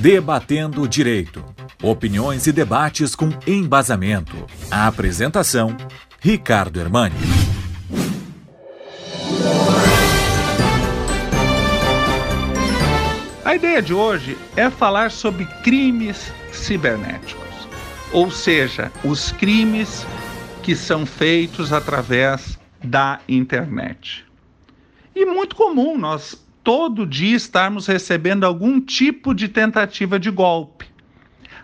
Debatendo o Direito. Opiniões e debates com embasamento. A apresentação: Ricardo Hermani. A ideia de hoje é falar sobre crimes cibernéticos, ou seja, os crimes que são feitos através da internet. E muito comum nós todo dia estarmos recebendo algum tipo de tentativa de golpe.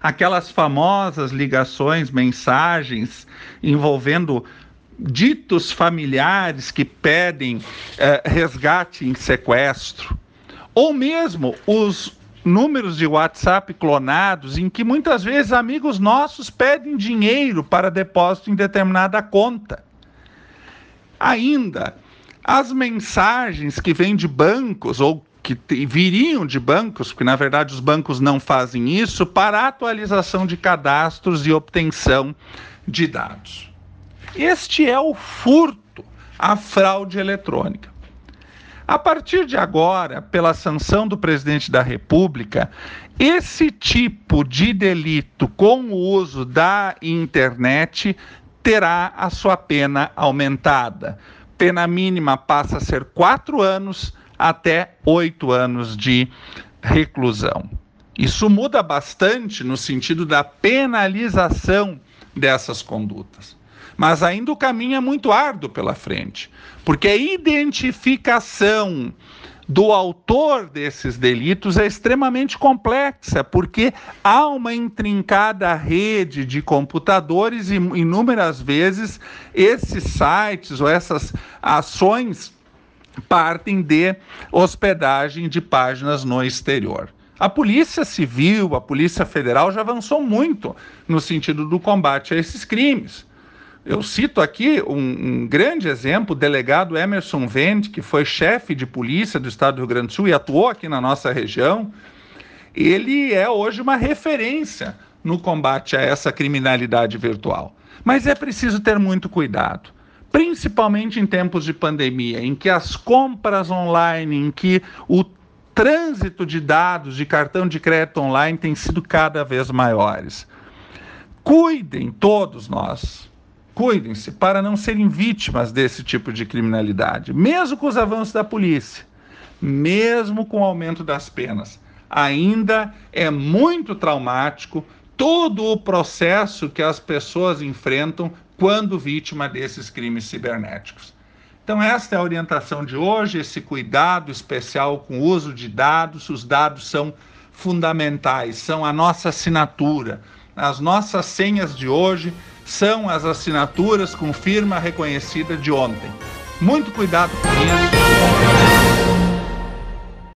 Aquelas famosas ligações, mensagens envolvendo ditos familiares que pedem eh, resgate em sequestro, ou mesmo os números de WhatsApp clonados em que muitas vezes amigos nossos pedem dinheiro para depósito em determinada conta. Ainda as mensagens que vêm de bancos ou que viriam de bancos, porque na verdade os bancos não fazem isso, para atualização de cadastros e obtenção de dados. Este é o furto, a fraude eletrônica. A partir de agora, pela sanção do presidente da República, esse tipo de delito com o uso da internet terá a sua pena aumentada pena mínima passa a ser quatro anos até oito anos de reclusão. Isso muda bastante no sentido da penalização dessas condutas. Mas ainda o caminho é muito árduo pela frente, porque a identificação do autor desses delitos é extremamente complexa, porque há uma intrincada rede de computadores e inúmeras vezes esses sites ou essas ações partem de hospedagem de páginas no exterior. A Polícia Civil, a Polícia Federal já avançou muito no sentido do combate a esses crimes. Eu cito aqui um, um, grande exemplo, o delegado Emerson Vende, que foi chefe de polícia do estado do Rio Grande do Sul e atuou aqui na nossa região. Ele é hoje uma referência no combate a essa criminalidade virtual. Mas é preciso ter muito cuidado, principalmente em tempos de pandemia, em que as compras online, em que o trânsito de dados de cartão de crédito online tem sido cada vez maiores. Cuidem todos nós Cuidem-se para não serem vítimas desse tipo de criminalidade, mesmo com os avanços da polícia, mesmo com o aumento das penas. Ainda é muito traumático todo o processo que as pessoas enfrentam quando vítima desses crimes cibernéticos. Então, esta é a orientação de hoje, esse cuidado especial com o uso de dados. Os dados são fundamentais, são a nossa assinatura. As nossas senhas de hoje são as assinaturas com firma reconhecida de ontem. Muito cuidado com isso.